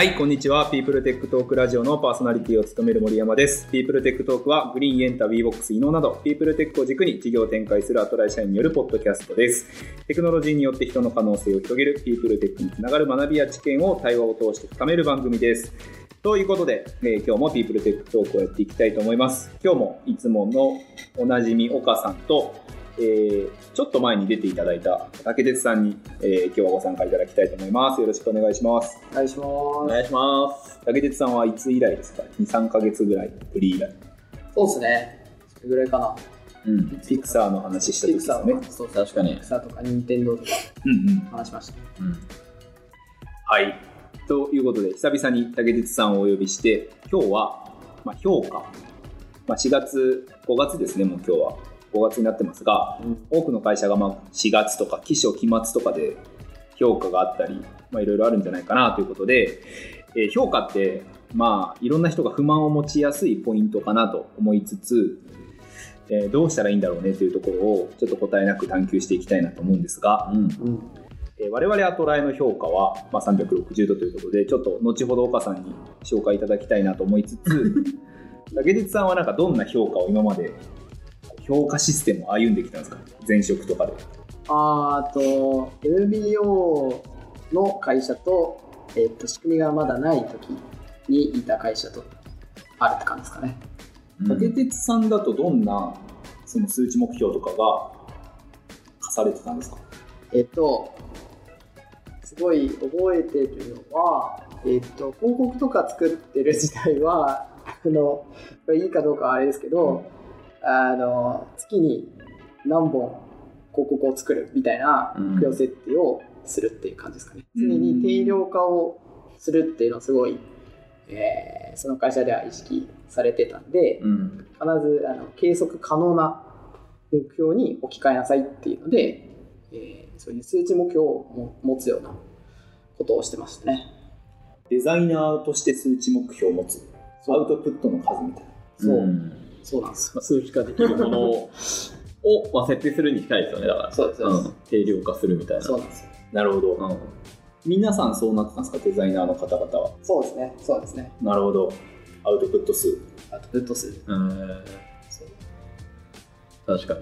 はい、こんにちは。ピープルテックトークラジオのパーソナリティを務める森山です。ピープルテックトークは、グリーンエンタ、WeBox、イノなど、ピープルテックを軸に事業を展開するアトラエ社員によるポッドキャストです。テクノロジーによって人の可能性を広げる、ピープルテックにつながる学びや知見を対話を通して深める番組です。ということで、えー今日もピープルテックトークをやっていきたいと思います。今日もいつものおなじみ岡さんと、えーちょっと前に出ていただいた竹鉄さんに、えー今日はご参加いただきたいと思います。よろしくお願いします。お願いします。お願いします。竹鉄さんはいつ以来ですか ?2、3ヶ月ぐらいぶり以来。そうですね。それぐらいかな。うん。ピクサーの話したピク時ですねサーと。か、そう確かにピク。サーとか、任天堂とかうんうん。話しました。うん。はい。ということで、久々に竹鉄さんをお呼びして、今日は、まあ、評価。まあ、4月、5月ですね、もう今日は。5月になってますが、うん多くの会社がまあ4月とか、期初期末とかで評価があったり、まあ、いろいろあるんじゃないかなということで、えー評価って、まあ、いろんな人が不満を持ちやすいポイントかなと思いつつ、えーどうしたらいいんだろうねというところをちょっと答えなく探求していきたいなと思うんですが、うん。うん。えー我々アトライの評価は、まあ、360度ということで、ちょっと後ほど岡さんに紹介いただきたいなと思いつつ、竹内さんはなんかどんな評価を今まで評価システムを歩んできたんですか？前職とかで。あーあと、MBO の会社と、えっと、仕組みがまだない時にいた会社とあるって感じですかね。竹鉄さんだとどんなその数値目標とかが課されてたんですか？えっと、すごい覚えてるのは、えっと、広告とか作ってる自体は、あの、いいかどうかはあれですけど、あの、月に何本広告を作るみたいなうん目標設定をするっていう感じですかね。うん常に定量化をするっていうのはすごい、えーその会社では意識されてたんで、うん。必ずあの計測可能な目標に置き換えなさいっていうので、えーそういう数値目標をも持つようなことをしてましたね。デザイナーとして数値目標を持つ。アウトプットの数みたいな。そう、んそうなんですよ。まあ数値化できるものを、まあ、設定するに近いですよね、だから。そうです、そう。ん。定量化するみたいな。そうなんですよ。なるほど。うん。皆さんそうなってたんですか？デザイナーの方々は。そうですね。そうですね。なるほど。アウトプット数。アウトプット数。うん。確かに。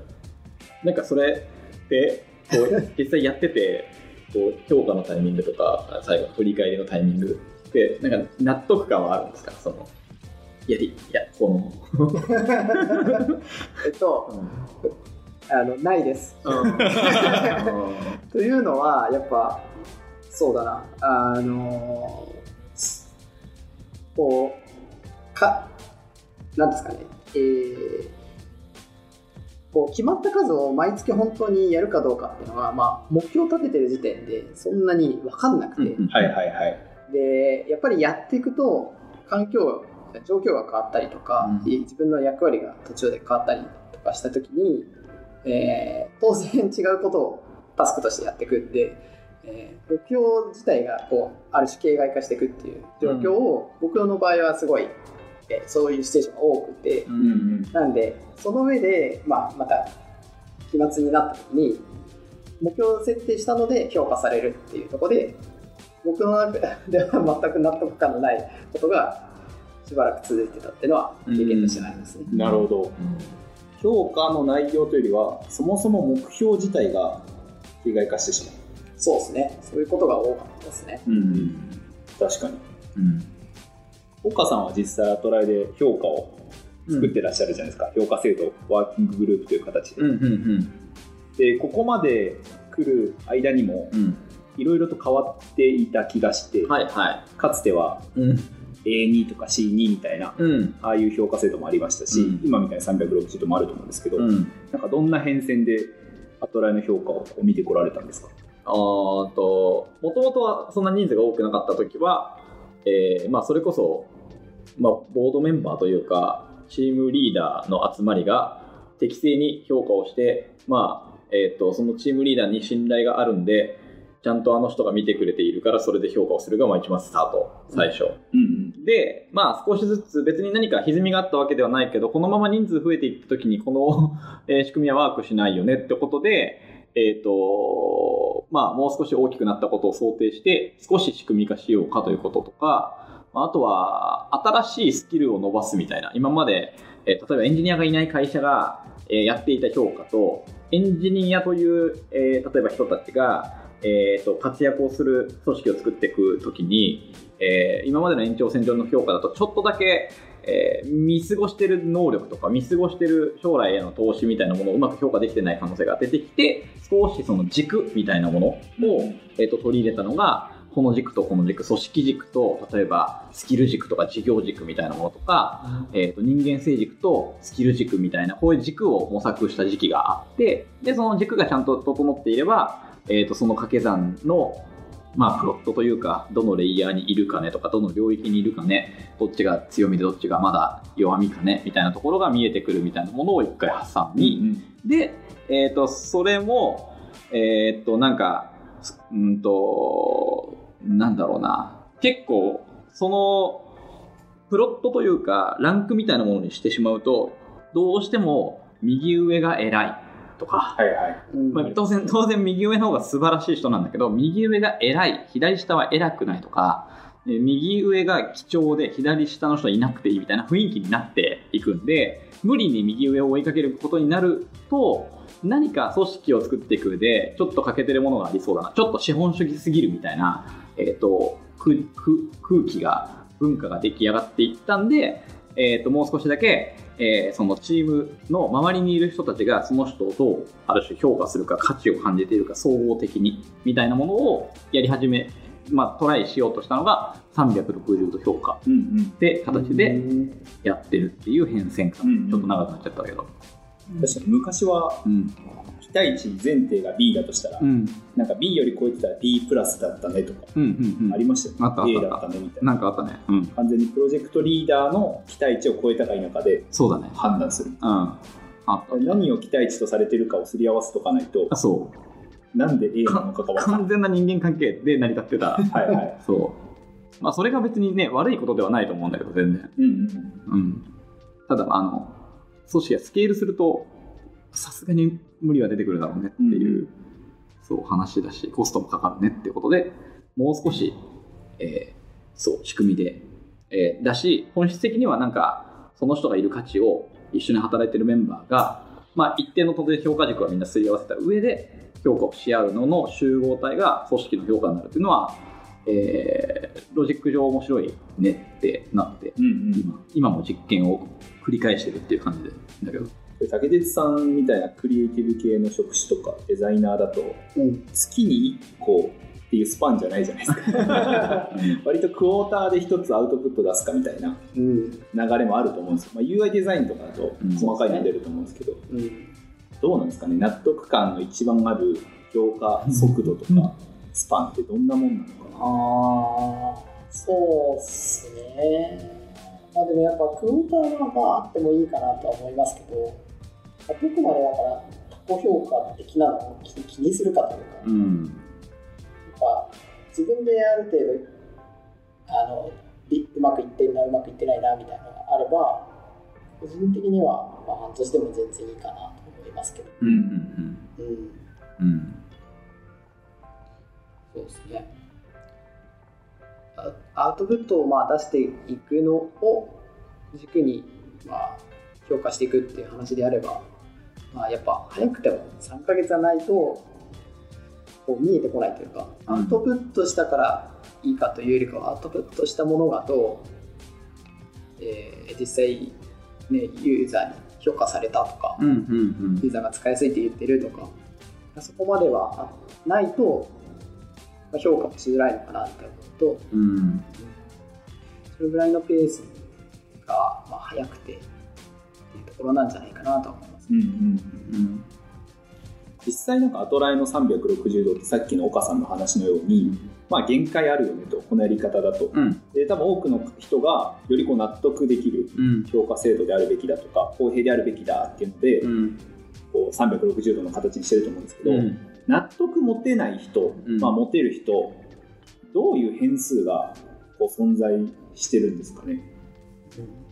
なんかそれって、こう、実際やってて、こう、評価のタイミングとか、最後の振り返りのタイミングって、なんか納得感はあるんですか？その、やり、いや、この、えっと、あの、ないです。うん。というのは、やっぱ、そうだな、あのこう、か、なんですかね、えーこう決まった数を毎月本当にやるかどうかっていうのは、まあ、目標を立ててる時点でそんなに分かんなくて、はいはいはい。でやっぱりやっていくと環境状況が変わったりとか、うん自分の役割が途中で変わったりとかした時に、えー当然違うことをタスクとしてやっていくんで、えー目標自体がこうある種形骸化していくっていう状況を、僕の場合はすごい、えーそういうシチュエーションが多くて、う。うんんなんでその上で、まあ、また期末になった時に目標を設定したので評価されるっていうところで僕の中では全く納得感のないことがしばらく続いてたっていうのは経験としてありますね。うん。なるほど。評価の内容というよりは、そもそも目標自体が形骸化してしまそうですね。そういうことが多かったですね。う。うん。確かに。うん。岡さんは実際アトライで評価を作ってらっしゃるじゃないですか。評価制度、ワーキンググループという形で。うん。うん。で、ここまで来る間にも、うん。いろいろと変わっていた気がして、はいはかつてはい。うん。A2 とか C2 みたいな、うん。ああいう評価制度もありましたし、うん今みたいな360度もあると思うんですけど、うん。なんかどんな変遷でアトライの評価を見てこられたんですか？あーと、もともとはそんな人数が多くなかった時は、えーまあそれこそ、まあボードメンバーというか、チームリーダーの集まりが適正に評価をして、まあ、えっ、と、そのチームリーダーに信頼があるんで、ちゃんとあの人が見てくれているから、それで評価をするが、まあ一番スタート、最初。うんで、まあ少しずつ別に何か歪みがあったわけではないけど、このまま人数増えていった時にこの、えー仕組みはワークしないよねってことで、えっ、と、まあ、もう少し大きくなったことを想定して、少し仕組み化しようかということとか、まああとは、新しいスキルを伸ばすみたいな、今まで、えー例えばエンジニアがいない会社が、えーやっていた評価と、エンジニアという、えー例えば人たちが、えーと活躍をする組織を作っていくときに、えー今までの延長線上の評価だとちょっとだけ、えー見過ごしてる能力とか見過ごしてる将来への投資みたいなものをうまく評価できてない可能性が出てきて少しその軸みたいなものを、えーと取り入れたのがこの軸とこの軸組織軸と例えばスキル軸とか事業軸みたいなものとか、えー、と人間性軸とスキル軸みたいなこういう軸を模索した時期があってでその軸がちゃんと整っていれば、えー、とその掛け算のまあ、プロットというか、どのレイヤーにいるかねとか、どの領域にいるかね、どっちが強みでどっちがまだ弱みかね、みたいなところが見えてくるみたいなものを一回挟み、で、えっ、と、それも、えっ、と、なんか、うんと、なんだろうな、結構、その、プロットというか、ランクみたいなものにしてしまうと、どうしても右上が偉いとか、はいはい。うん。まあ、当然、当然右上の方が素晴らしい人なんだけど、右上が偉い、左下は偉くないとか、えー右上が貴重で左下の人はいなくていいみたいな雰囲気になっていくんで、無理に右上を追いかけることになると、何か組織を作っていく上で、ちょっと欠けてるものがありそうだな、ちょっと資本主義すぎるみたいな、えっ、と、空気が、文化が出来上がっていったんで、えっ、と、もう少しだけ、えーそのチームの周りにいる人たちがその人をどうある種評価するか価値を感じているか総合的にみたいなものをやり始め、まあ、トライしようとしたのが360度評価。うんうん。って形でやってるっていう変遷か、うんちょっと長くなっちゃったけど。確かに昔はうん、期待値前提が B だとしたら、うん、なんか B より超えてたら B プラスだったねとかうんうんうんありましたよね。あった A だったねみたいな。なんかあったねうん完全にプロジェクトリーダーの期待値を超えたか否かでそうだね判断する。うんあった何を期待値とされてるかをすり合わせとかないとあ、そうなんで A なのかが完全な人間関係で成り立ってた。はいはい。そうまあそれが別にね悪いことではないと思うんだけど全然うんうんうん、ただあの組織がスケールするとさすがに無理は出てくるだろうねっていう、そう話だしコストもかかるねっていうことでもう少し、えーそう仕組みで、えーだし本質的にはなんかその人がいる価値を一緒に働いてるメンバーが、まあ、一定の当然評価軸はみんなすり合わせた上で評価をし合うのの集合体が組織の評価になるっていうのは、えーロジック上面白いねってなってうん。うんうん今今も実験を繰り返してるっていう感じでだけど竹鉄さんみたいなクリエイティブ系の職種とかデザイナーだとうん。月に1個っていうスパンじゃないじゃないですか。割とクォーターで1つアウトプット出すかみたいなうん。流れもあると思うんですよ、まあ、UI デザインとかだとうん。細かいの出ると思うんですけど、うん。どうなんですかね？納得感の一番ある評価速度とうん。かスパンってどんなもんなのかな、ああそうっすね。まあでもやっぱクォーターはまああってもいいかなとは思いますけど、まあどこまでだから他己評価的なのを気気にするかというか、うん。やっぱ自分である程度あのりうまくいってんなうまくいってないなみたいなのがあれば個人的には、まあ、半年でも全然いいかなと思いますけど、うんうんうん、うん。うんそうですね。あアウトプットをまあ出していくのを軸にまあ評価していくっていう話であれば、まあ、やっぱ早くても3ヶ月はないとこう見えてこないというか、うん。アウトプットしたからいいかというよりかはアウトプットしたものがどう、えー実際、ね、ユーザーに評価されたとか、ユーザーが使いやすいって言ってるとかそこまではないと、まあ、評価もしづらいのかなって思うとうん。うんそれぐらいのペースが、まあ、早くてっていうところなんじゃないかなと思います。うんうんうん実際なんかアトライの360度ってさっきの岡さんの話のように、まあ限界あるよねとこのやり方だと。うん。で多分多くの人がよりこう納得できるうん。評価制度であるべきだとか公平であるべきだっていうので、うん。こう360度の形にしてると思うんですけど、うん。納得持てない人、うん。まあ、持てる人どういう変数がこう存在してるんですかね？うん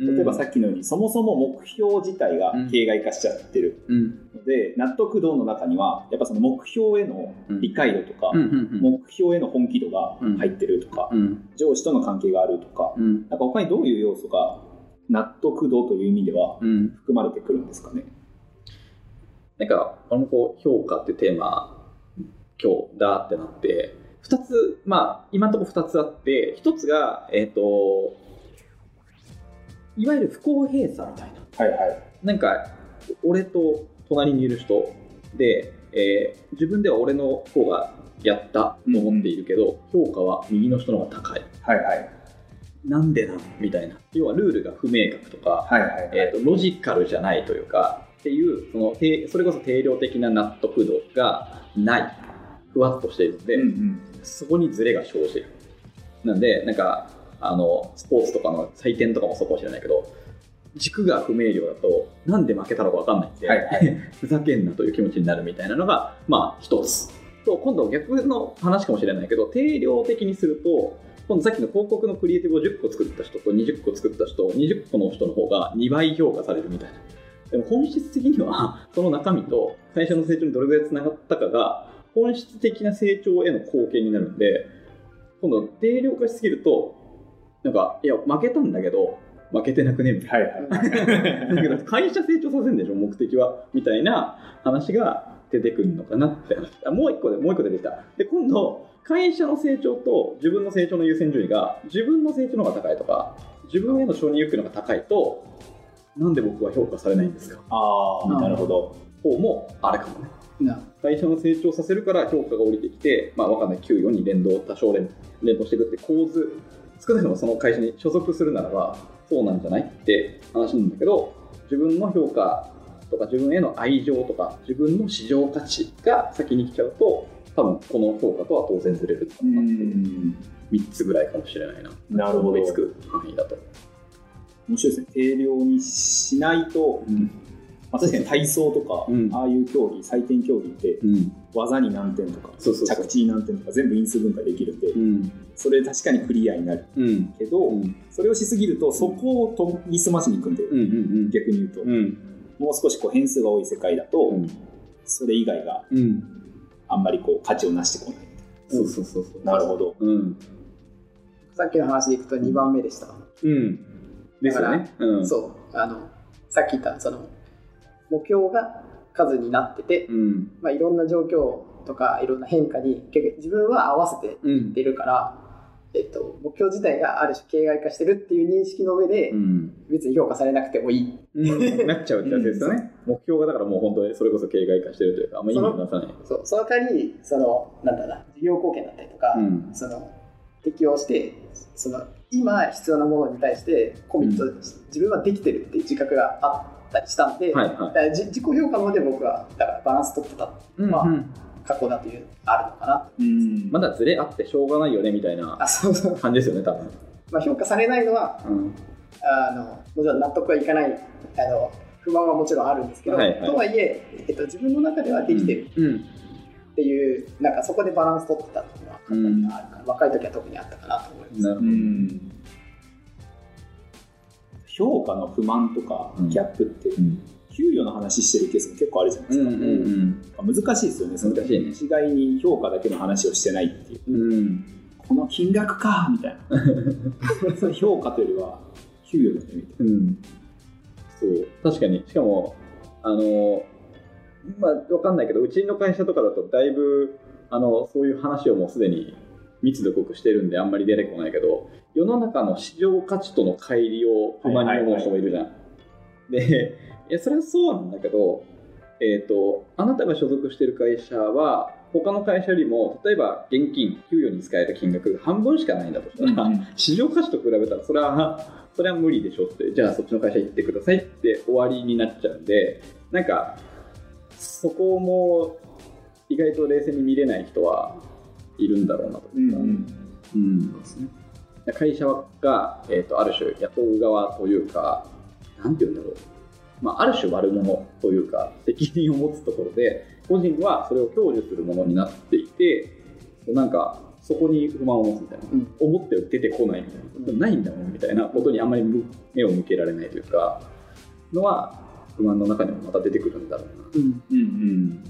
例えばさっきのように、そもそも目標自体が形骸化しちゃってるうん。ので、納得度の中には、やっぱその目標への理解度とか、目標への本気度が入ってるとか、うん。上司との関係があるとか、うん。なんか他にどういう要素が納得度という意味ではうん。含まれてくるんですかね？なんか、俺もこう、評価っていうテーマ、今日だってなって、二つ、まあ、今のところ二つあって、一つが、えっ、と、いわゆる不公平さみたいな。はいはい。なんか、俺と隣にいる人で、えー自分では俺の方がやったと思っているけど、評価は右の人の方が高い。はいはい。なんでなのみたいな。要はルールが不明確とか、はいはいはい。えー、とロジカルじゃないというかっていうそのてそれこそ定量的な納得度がないふわっとしているので、うんうん。そこにズレが生じるなんでなんかあのスポーツとかの採点とかもそうかもしれないけど軸が不明瞭だとなんで負けたのか分かんないんで、はいはい。ふざけんなという気持ちになるみたいなのがまあ一つ。と今度逆の話かもしれないけど定量的にすると今度さっきの広告のクリエイティブを10個作った人と20個作った人20個の人の方が2倍評価されるみたいな。でも本質的には その中身と会社の成長にどれぐらいつながったかが本質的な成長への貢献になるんで今度定量化しすぎるとなんかいや負けたんだけど負けてなくねみたいはいはい。なだけど会社成長させるんでしょ目的はみたいな話が出てくるのかなって。話あもう一個でもう一個出てきた。で今度会社の成長と自分の成長の優先順位が自分の成長の方が高いとか自分への承認欲求の方が高いとなんで僕は評価されないんですか？ああ、なるほど。方もあれかもね。な会社の成長させるから評価が降りてきて、まあ、わかんない。給与に連動多少連連動していくって構図少なくともその会社に所属するならばそうなんじゃないって話なんだけど自分の評価とか自分への愛情とか自分の市場価値が先に来ちゃうと多分この評価とは当然ずれる。うーん。3つぐらいかもしれないな。なるほど。つく範囲だと、面白いですね。定量にしないと、まあ、確かに体操とか、うん。ああいう競技、採点競技って、うん。技に何点とか、そうそうそう。着地に何点とか、全部因数分解できるんで、うん。それ確かにクリアになるうん。けど、うん。それをしすぎると、そこを研ぎ澄ましにいくんで、うんうん逆に言うと、うん。もう少しこう変数が多い世界だと、うん。それ以外がうん。あんまりこう価値をなしてこない。そうそうそうそう。なるほど。うん。さっきの話でいくと2番目でした、うん。ですよね。うん。そう。あのさっき言ったその目標が数になってて、うん。まあ、いろんな状況とかいろんな変化に結局自分は合わせてうん出るから、えっと、目標自体がある種形骸化してるっていう認識の上で、うん。別に評価されなくてもいい。うん。なっちゃうってやつですよね。目標がだからもう本当にそれこそ形骸化してるというかあんま意味を出さない。そうその代わりそのなんだろうな事業貢献だったりとか、うん。その適用してその今必要なものに対してコミット、自分はできてるっていう自覚があったりしたんで、はいはだからじ自己評価まで僕はだからバランス取ってたいうん。まあうん過去だというあるのかな。うん。まだズレあってしょうがないよねみたいなあそうそう、感じですよね多分。まあ、評価されないのはうん。あのもちろん納得はいかないあの不満はもちろんあるんですけど、はいはい。とはいええっと、自分の中ではできてるうん。っていう、なんかそこでバランス取ってたっていうのは過去にはあるから、若い時は特にあったかなと思います。なるほど。うん評価の不満とかうん。ギャップって、うん。給与の話してるケースも結構あるじゃないですか、うん難しいですよね。その難しいね。一概に評価だけの話をしてないっていう。うん。うんこの金額かみたいな。評価というよりは給与だねみたいうん。そう。確かに。しかもあのまあわかんないけどうちの会社とかだとだいぶあのそういう話をもうすでに密度濃くしてるんであんまり出てこないけど世の中の市場価値との乖離を不満に思う人もいるじゃん。でいやそれはそうなんだけど、えー、とあなたが所属している会社は他の会社よりも例えば現金給与に使える金額が半分しかないんだとしたら、な、市場価値と比べたらそれはそれは無理でしょってじゃあそっちの会社行ってくださいって終わりになっちゃうんでなんかそこも意外と冷静に見れない人はいるんだろうなとか、うん会社が、えー、とある種雇う側というかなんて言うんだろう、まあ、ある種悪者というか責任を持つところで個人はそれを享受するものになっていてなんかそこに不満を持つみたいな、うん。思って出てこないみたいな、うんないんだもんみたいな。ことにあんまりむ目を向けられないというかのは不満の中にもまた出てくるんだろうな。うん。うんうん。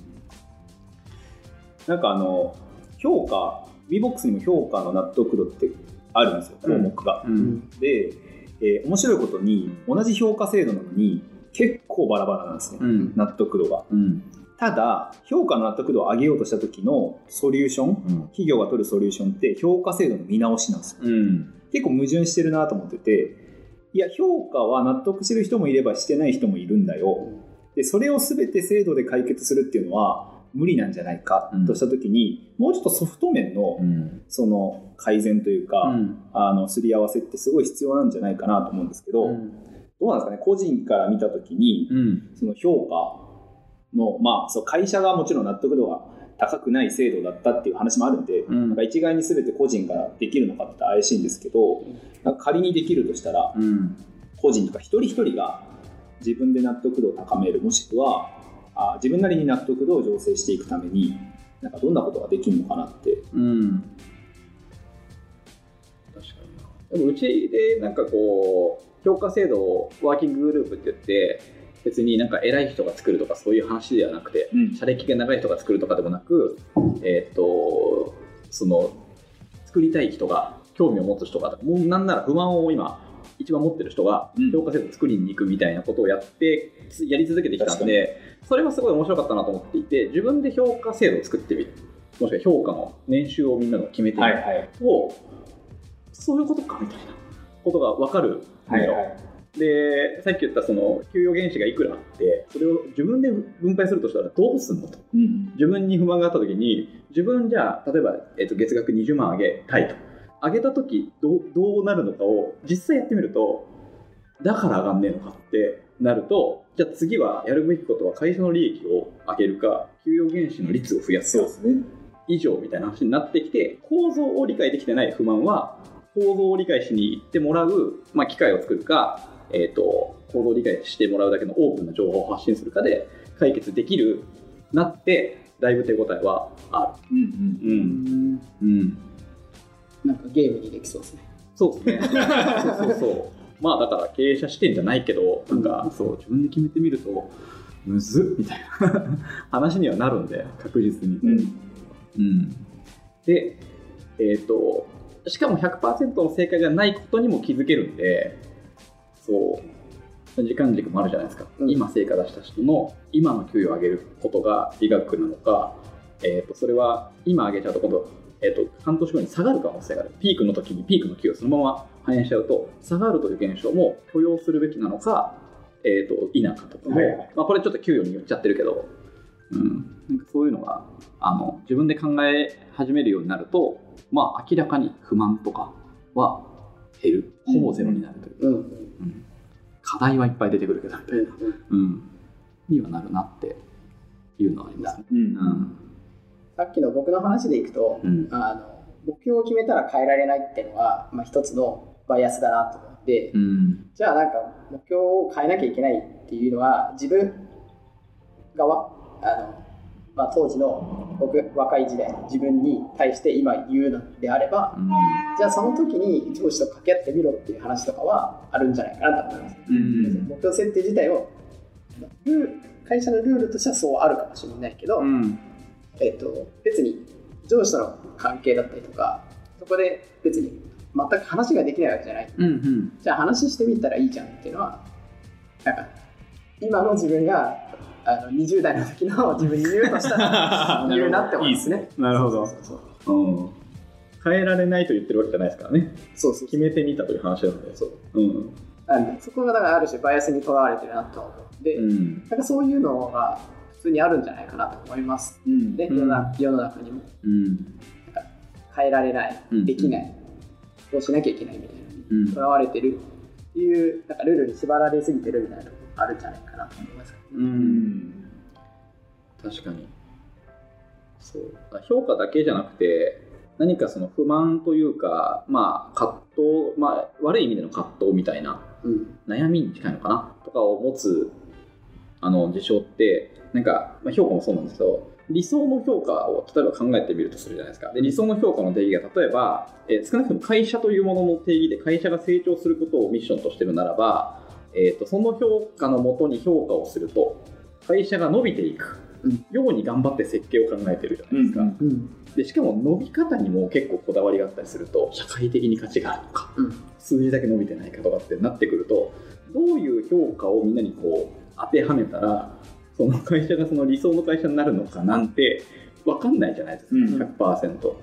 なんかあの評価 VBOX にも評価の納得度ってあるんですよ項目が、うん。で、えー面白いことに同じ評価制度なのに結構バラバラなんですね、うん。納得度が。うん。ただ評価の納得度を上げようとした時のソリューション企業が取るソリューションって評価制度の見直しなんですよ。うん。結構矛盾してるなと思ってていや評価は納得してる人もいればしてない人もいるんだよ。でそれを全て制度で解決するっていうのは無理なんじゃないかとした時に、もうちょっとソフト面のうん。その改善というか、うん。あのすり合わせってすごい必要なんじゃないかなと思うんですけど、どうなんですかね？個人から見た時にうん。その評価の、まあ、そう会社がもちろん納得度が高くない制度だったっていう話もあるんで、うん。なんか一概に全て個人ができるのかって怪しいんですけど、仮にできるとしたらうん。個人とか一人一人が自分で納得度を高めるもしくはあ自分なりに納得度を醸成していくためになんかどんなことができるのかなって。うん。確かにな。でもうちでなんかこう評価制度をワーキンググループって言って別になんか偉い人が作るとかそういう話ではなくてうん。社歴が長い人が作るとかでもなくえーっとその作りたい人が興味を持つ人がもうなんなら不満を今一番持ってる人がうん。評価制度作りに行くみたいなことをやってつやり続けてきたんでそれはすごい面白かったなと思っていて自分で評価制度を作ってみる。もしくは評価の年収をみんなが決めてみる。はいと、そういうことかみたいなことが分かるんだよ、でさっき言ったその給与原資がいくらあってそれを自分で分配するとしたらどうすんのと。うん。自分に不満があった時に自分じゃあ例えば、えっと月額20万上げたいと。上げた時どうどうなるのかを実際やってみるとだから上がんねえのかってなるとじゃあ次はやるべきことは会社の利益を上げるか給与原資の率を増やすか。以上みたいな話になってきて構造を理解できてない不満は構造を理解しに行ってもらう、まあ、機会を作るか、えー、と構造を理解してもらうだけのオープンな情報を発信するかで解決できるなってだいぶ手応えはあうんうんる。うんうんなんかゲームにできそうですね。そうですね。そうそうそう。まあだから経営者視点じゃないけど、なんかそう。自分で決めてみるとむずっみたいな。話にはなるんで確実に。うん。うん、で、えっ、と、しかも100%の正解がないことにも気づけるんで、そう、時間軸もあるじゃないですか。うん。今成果出した人の今の給与を上げることが美学なのか、えっ、と、それは今上げちゃうと今度、えっ、と、半年後に下がる可能性がある。ピークの時にピークの給与をそのまま反映しちゃうと、下がるという現象も許容するべきなのか、えっ、と、否かとかも、はいはい。まあこれちょっと給与に言っちゃってるけど、うん、なんかそういうのがあの自分で考え始めるようになると、まあ、明らかに不満とかは減る。ほぼゼロになるという、うん。うん。課題はいっぱい出てくるけど。みたいな、うん、にはなるなっていうのはありますね。うん。うん。さっきの僕の話でいくと、うん。あの目標を決めたら変えられないっていうのは、まあ、一つのバイアスだなと思って、うん。じゃあなんか目標を変えなきゃいけないっていうのは自分側あの、まあ、当時の僕若い時代の自分に対して今言うのであればじゃあその時に上司と掛け合ってみろっていう話とかはあるんじゃないかなと思います。うん。目標設定自体を会社のルールとしてはそうあるかもしれないけど、うん。えっと別に上司との関係だったりとかそこで別に全く話ができないわけじゃない。うんうん。じゃあ話してみたらいいじゃんっていうのはなんか今の自分があの20代の時の 自分に言うとしたら 言うなって思いますね。なるほど。変えられないと言ってるわけじゃないですからね。そうそう決めてみたという話なのでそう。うん。なんでそこがだからある種バイアスにとらわれてるなと思うで、うん。なんかそういうのが普通にあるんじゃないかなと思います。うん。で、うん世の中世の中にも。うん。変えられない、うん。できない、こうしなきゃいけないみたいな。とらわれてるっていうなんかルールに縛られすぎてるみたいなところあるんじゃないかなと思います。ううん。ん確かに。そう。評価だけじゃなくて何かその不満というかまあ葛藤、まあ、悪い意味での葛藤みたいなうん。悩みに近いのかなとかを持つあの事象ってなんか、まあ、評価もそうなんですけど理想の評価を例えば考えてみるとするじゃないですか。で理想の評価の定義が例えば、えー少なくとも会社というものの定義で会社が成長することをミッションとしてるならば、えー、とその評価のもとに評価をすると会社が伸びていくうん。ように頑張って設計を考えてるじゃないですか、うんうんうん。でしかも伸び方にも結構こだわりがあったりすると社会的に価値があるのかうん。数字だけ伸びてないかとかってなってくるとどういう評価をみんなにこう当てはめたらその会社がその理想の会社になるのかなんて分かんないじゃないですか、うん。100%。っ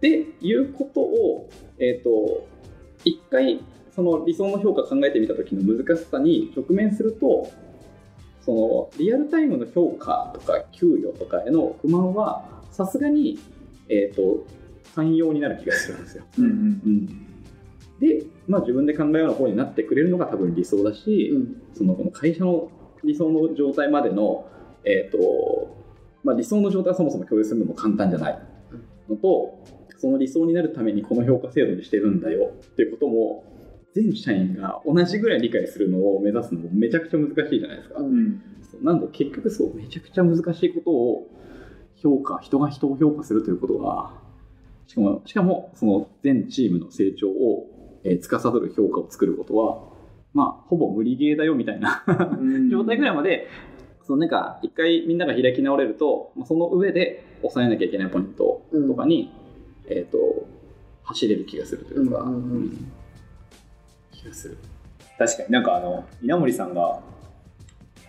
ていうことを、えー、と一回その理想の評価考えてみた時の難しさに直面するとそのリアルタイムの評価とか給与とかへの不満はさすがに、えー、と寛容になる気がするんですよ。うんうんうん、で、まあ、自分で考えるような方になってくれるのが多分理想だし、うん。そのこの会社の理想の状態までの、えーとまあ、理想の状態をそもそも共有するのも簡単じゃないのとその理想になるためにこの評価制度にしてるんだよっていうことも全社員が同じぐらい理解するのを目指すのもめちゃくちゃ難しいじゃないですか。うんなんで結局そうめちゃくちゃ難しいことを評価人が人を評価するということはしかもしかもその全チームの成長を、えー司る評価を作ることはまあほぼ無理ゲーだよみたいなうん。状態ぐらいまでそのなんか一回みんなが開き直れるとまあその上で抑えなきゃいけないポイントとかに、えっ、と走れる気がするというか、うんうんうんうん。気がする。確かになんかあの稲森さんが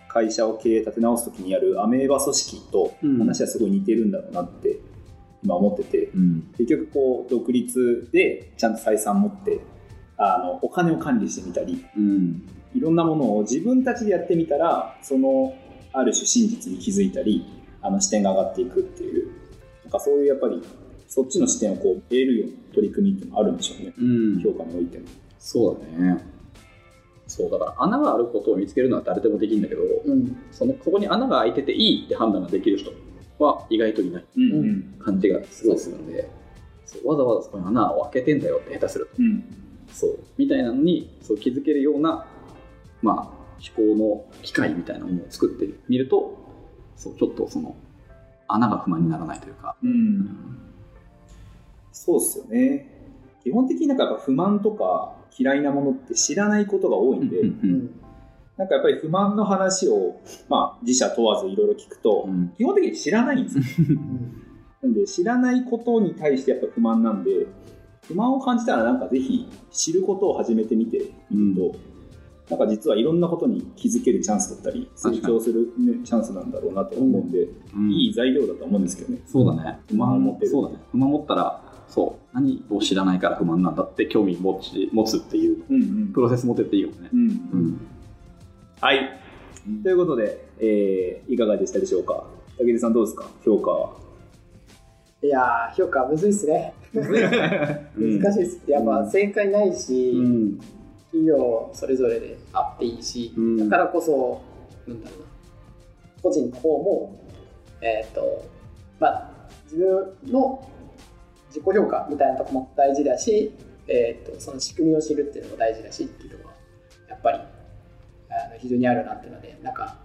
会社を経営立て直す時にやるアメーバ組織とうん。話はすごい似てるんだろうなって今思ってて、うん。結局こう独立でちゃんと採算持ってあのお金を管理してみたりうん。いろんなものを自分たちでやってみたらそのある種真実に気づいたりあの視点が上がっていくっていうなんかそういうやっぱりそっちの視点をこう得るような取り組みっていうのがあるんでしょうね。うん。評価においても。そうだね。そうだから穴があることを見つけるのは誰でもできるんだけど、うん。そのそこに穴が開いてていいって判断ができる人は意外といない。うんうん。感じがすごいするんで、そうわざわざそこに穴を開けてんだよって下手すると、うんそうみたいなのにそう気づけるような、まあ、思考の機会みたいなものを作ってみると、そうちょっとその穴が不満にならないというか。うんそうっすよね。基本的になんかやっぱ不満とか嫌いなものって知らないことが多いんで、うんうんなんかやっぱり不満の話を、まあ、自社問わずいろいろ聞くと、うん基本的に知らないんですよ。うんなんで知らないことに対してやっぱ不満なんで、不満を感じたらなんかぜひ知ることを始めてみてみると、なんか実はいろんなことに気づけるチャンスだったり、成長する、ね、チャンスなんだろうなと思うんで、うんいい材料だと思うんですけどね。そうだね。不満不満持ってるそうだね。不満持ったら、そう、何を知らないから不満なんだって興味持ち持つっていううんうんプロセス持ってっていいよね。うんうん。はい。ということで、えーいかがでしたでしょうか？武田さんどうですか？評価は。いやー評価むずいっすね。うん 難しいっす。やっぱ正解ないし、うん。企業それぞれであっていいし、うん。だからこそなんだろうな。個人の方もえっ、とまあ自分の自己評価みたいなところも大事だし、えー、とその仕組みを知るっていうのも大事だしっていうところはやっぱりあの非常にあるなっていうのでなんか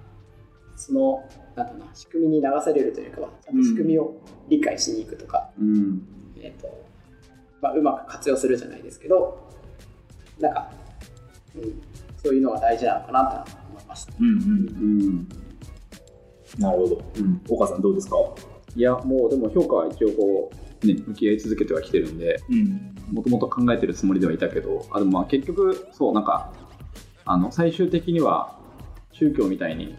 そのなんだろうな仕組みに流されるというかはちゃんと仕組みを理解しに行くとか、うん。えーとまあ、うまく活用するじゃないですけどなんか、うん、そういうのが大事なのかなと思いました。うんうん。なるほど。うん。岡さんどうですか？いや、もうでも評価は一応こう、ね、向き合い続けてはきてるんで、うん。もともと考えてるつもりではいたけど、あでもまあ結局、そう、なんか、あの、最終的には、宗教みたいに。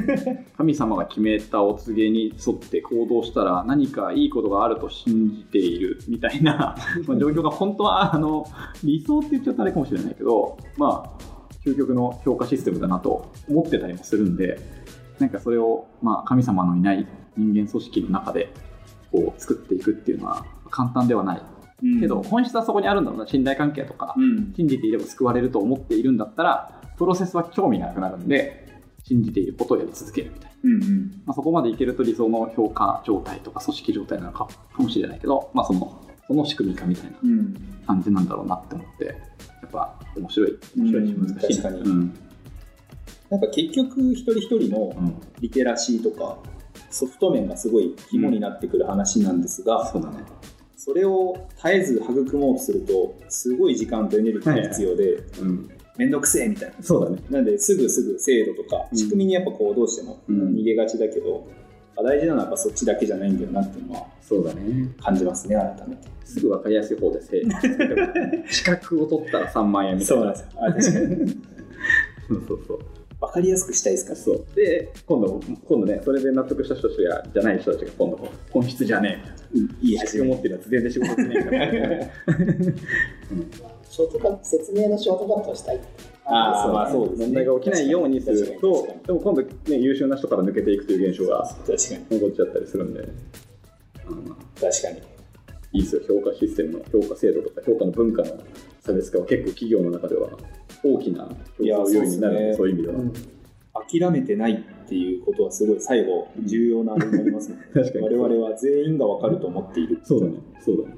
神様が決めたお告げに沿って行動したら何かいいことがあると信じているみたいな まあ状況が本当はあの理想って言っちゃったあれかもしれないけどまあ究極の評価システムだなと思ってたりもするんでなんかそれを、まあ、神様のいない人間組織の中でこう作っていくっていうのは簡単ではない。けど、本質はそこにあるんだろうな。信頼関係とか、うん。信じていれば救われると思っているんだったらプロセスは興味がなくなるんで信じていることをやり続けるみたいな、うんうん。まあ、そこまでいけると理想の評価状態とか組織状態なのかかもしれないけど、まあ、そのその仕組みかみたいなうん。感じなんだろうなって思ってやっぱ面白い面白いしうん難しい、確かに。うん。なんか結局一人一人のうん、リテラシーとかソフト面がすごい肝になってくる話なんですが、そうだね。それを絶えず育もうとするとすごい時間とエネルギーが必要で、うん、めんどくせえみたいな。そうだね。なんですぐすぐ制度とかうん。仕組みにやっぱこうどうしてもうん。逃げがちだけど、大事なのはやっぱそっちだけじゃないんだよなっていうのはそうだね。感じますね改めて。すぐ分かりやすい方でせ 資格を取ったら3万円みたいな。そうなんですよ。あ確かに。そうそうそう。分かりやすくしたいですか？らそう。で今度今度ねそれで納得した人たちやじゃない人たちが今度本質じゃねえいい資格持ってるやつ全然仕事しねえから ショートカット説明のショートカットをしたい。あーまあそうですね。問題が起きないようにする。とでも今度ね優秀な人から抜けていくという現象が確かに起こっちゃったりするんで、確かにいいですよ。評価システムの評価制度とか評価の文化の差別化は結構企業の中では大きな要因になるんでそういう意味では、うん諦めてないっていうことはすごい最後重要なあれになりますね。確かに。我々は全員が分かると思っているそうだね。そうだね。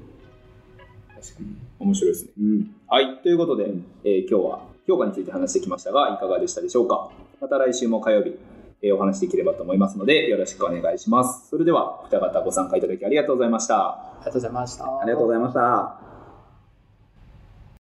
確かに。面白いですね。うんはい。ということで、うん。えー今日は評価について話してきましたがいかがでしたでしょうか？また来週も火曜日えーお話しできればと思いますのでよろしくお願いします。それでは二方ご参加いただきありがとうございました。ありがとうございました。ありがとうございました